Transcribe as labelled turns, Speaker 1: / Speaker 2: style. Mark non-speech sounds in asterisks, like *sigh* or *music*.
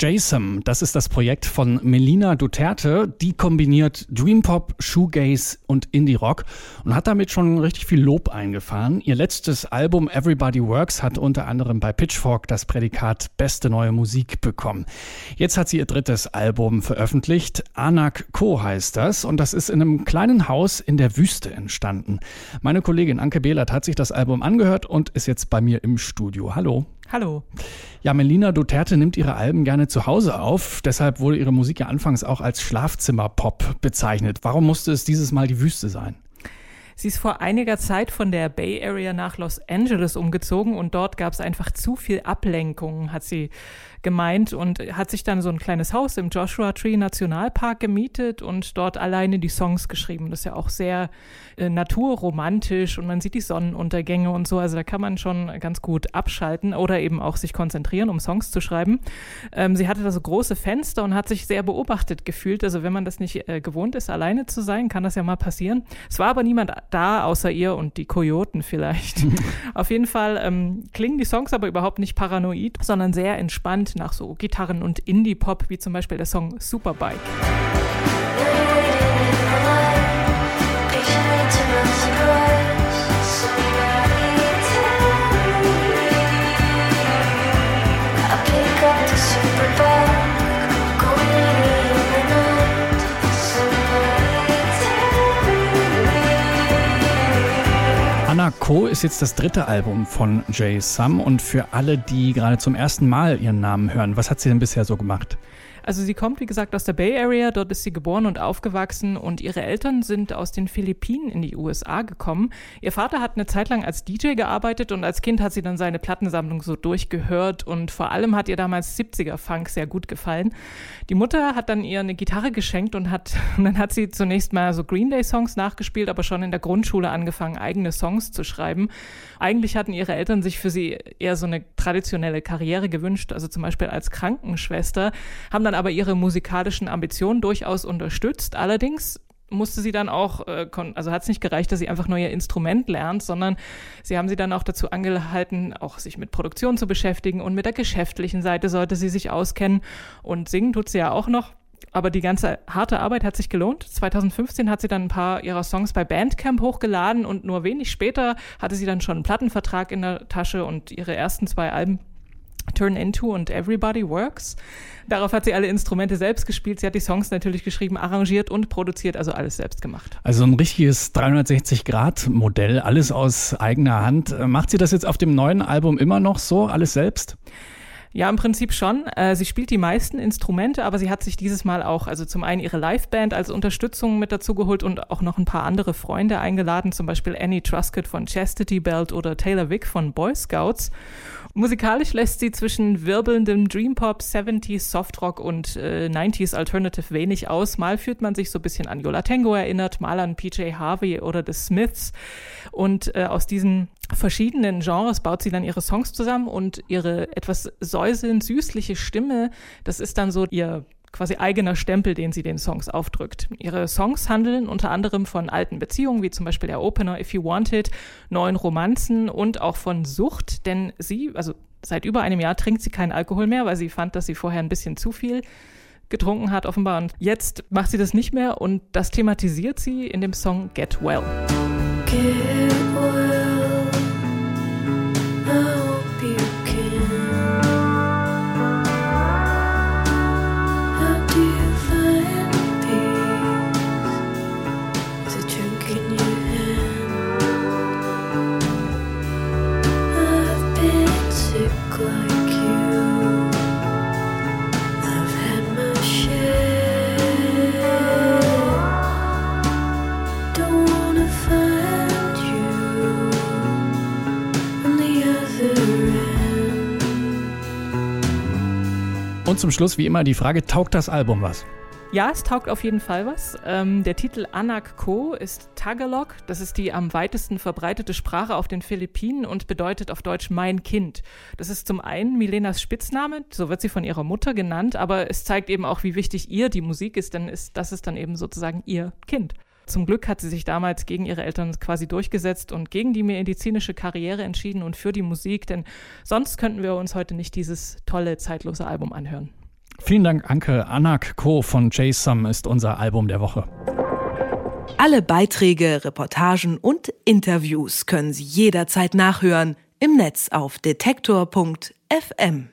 Speaker 1: JSOM, das ist das Projekt von Melina Duterte. Die kombiniert Dreampop, Shoegaze und Indie-Rock und hat damit schon richtig viel Lob eingefahren. Ihr letztes Album Everybody Works hat unter anderem bei Pitchfork das Prädikat Beste neue Musik bekommen. Jetzt hat sie ihr drittes Album veröffentlicht. Anak Co heißt das und das ist in einem kleinen Haus in der Wüste entstanden. Meine Kollegin Anke Behlert hat sich das Album angehört und ist jetzt bei mir im Studio. Hallo.
Speaker 2: Hallo.
Speaker 1: Ja, Melina Duterte nimmt ihre Alben gerne zu Hause auf. Deshalb wurde ihre Musik ja anfangs auch als Schlafzimmerpop bezeichnet. Warum musste es dieses Mal die Wüste sein?
Speaker 2: Sie ist vor einiger Zeit von der Bay Area nach Los Angeles umgezogen und dort gab es einfach zu viel Ablenkung, hat sie gemeint und hat sich dann so ein kleines Haus im Joshua Tree Nationalpark gemietet und dort alleine die Songs geschrieben. Das ist ja auch sehr äh, naturromantisch und man sieht die Sonnenuntergänge und so. Also da kann man schon ganz gut abschalten oder eben auch sich konzentrieren, um Songs zu schreiben. Ähm, sie hatte da so große Fenster und hat sich sehr beobachtet gefühlt. Also wenn man das nicht äh, gewohnt ist, alleine zu sein, kann das ja mal passieren. Es war aber niemand da außer ihr und die Kojoten vielleicht. *laughs* Auf jeden Fall ähm, klingen die Songs aber überhaupt nicht paranoid, sondern sehr entspannt nach so Gitarren und Indie-Pop, wie zum Beispiel der Song Superbike.
Speaker 1: Co. ist jetzt das dritte Album von Jay Sum und für alle, die gerade zum ersten Mal ihren Namen hören, was hat sie denn bisher so gemacht?
Speaker 2: Also sie kommt, wie gesagt, aus der Bay Area, dort ist sie geboren und aufgewachsen und ihre Eltern sind aus den Philippinen in die USA gekommen. Ihr Vater hat eine Zeit lang als DJ gearbeitet und als Kind hat sie dann seine Plattensammlung so durchgehört und vor allem hat ihr damals 70er Funk sehr gut gefallen. Die Mutter hat dann ihr eine Gitarre geschenkt und hat, *laughs* und dann hat sie zunächst mal so Green Day Songs nachgespielt, aber schon in der Grundschule angefangen, eigene Songs zu schreiben. Eigentlich hatten ihre Eltern sich für sie eher so eine traditionelle Karriere gewünscht, also zum Beispiel als Krankenschwester, haben dann aber ihre musikalischen Ambitionen durchaus unterstützt. Allerdings musste sie dann auch, äh, also hat es nicht gereicht, dass sie einfach nur ihr Instrument lernt, sondern sie haben sie dann auch dazu angehalten, auch sich mit Produktion zu beschäftigen und mit der geschäftlichen Seite sollte sie sich auskennen und singen tut sie ja auch noch. Aber die ganze harte Arbeit hat sich gelohnt. 2015 hat sie dann ein paar ihrer Songs bei Bandcamp hochgeladen und nur wenig später hatte sie dann schon einen Plattenvertrag in der Tasche und ihre ersten zwei Alben Turn Into und Everybody Works. Darauf hat sie alle Instrumente selbst gespielt. Sie hat die Songs natürlich geschrieben, arrangiert und produziert, also alles selbst gemacht.
Speaker 1: Also ein richtiges 360-Grad-Modell, alles aus eigener Hand. Macht sie das jetzt auf dem neuen Album immer noch so, alles selbst?
Speaker 2: Ja, im Prinzip schon. Äh, sie spielt die meisten Instrumente, aber sie hat sich dieses Mal auch, also zum einen ihre Liveband als Unterstützung mit dazu geholt und auch noch ein paar andere Freunde eingeladen, zum Beispiel Annie Truscott von Chastity Belt oder Taylor Wick von Boy Scouts. Musikalisch lässt sie zwischen wirbelndem Dreampop, 70s Softrock und äh, 90s Alternative wenig aus. Mal fühlt man sich so ein bisschen an Yola Tango erinnert, mal an PJ Harvey oder The Smiths. Und äh, aus diesen verschiedenen Genres baut sie dann ihre Songs zusammen und ihre etwas säuselnd süßliche Stimme, das ist dann so ihr quasi eigener Stempel, den sie den Songs aufdrückt. Ihre Songs handeln unter anderem von alten Beziehungen, wie zum Beispiel der Opener If You Want It, neuen Romanzen und auch von Sucht, denn sie, also seit über einem Jahr trinkt sie keinen Alkohol mehr, weil sie fand, dass sie vorher ein bisschen zu viel getrunken hat offenbar und jetzt macht sie das nicht mehr und das thematisiert sie in dem Song Get Well. Get well.
Speaker 1: Und zum Schluss, wie immer, die Frage, taugt das Album was?
Speaker 2: Ja, es taugt auf jeden Fall was. Ähm, der Titel Anak Ko ist Tagalog. Das ist die am weitesten verbreitete Sprache auf den Philippinen und bedeutet auf Deutsch mein Kind. Das ist zum einen Milenas Spitzname, so wird sie von ihrer Mutter genannt, aber es zeigt eben auch, wie wichtig ihr die Musik ist, denn ist, das ist dann eben sozusagen ihr Kind. Zum Glück hat sie sich damals gegen ihre Eltern quasi durchgesetzt und gegen die medizinische Karriere entschieden und für die Musik, denn sonst könnten wir uns heute nicht dieses tolle, zeitlose Album anhören.
Speaker 1: Vielen Dank, Anke. Anak Co. von J-Sum ist unser Album der Woche.
Speaker 3: Alle Beiträge, Reportagen und Interviews können Sie jederzeit nachhören im Netz auf detektor.fm.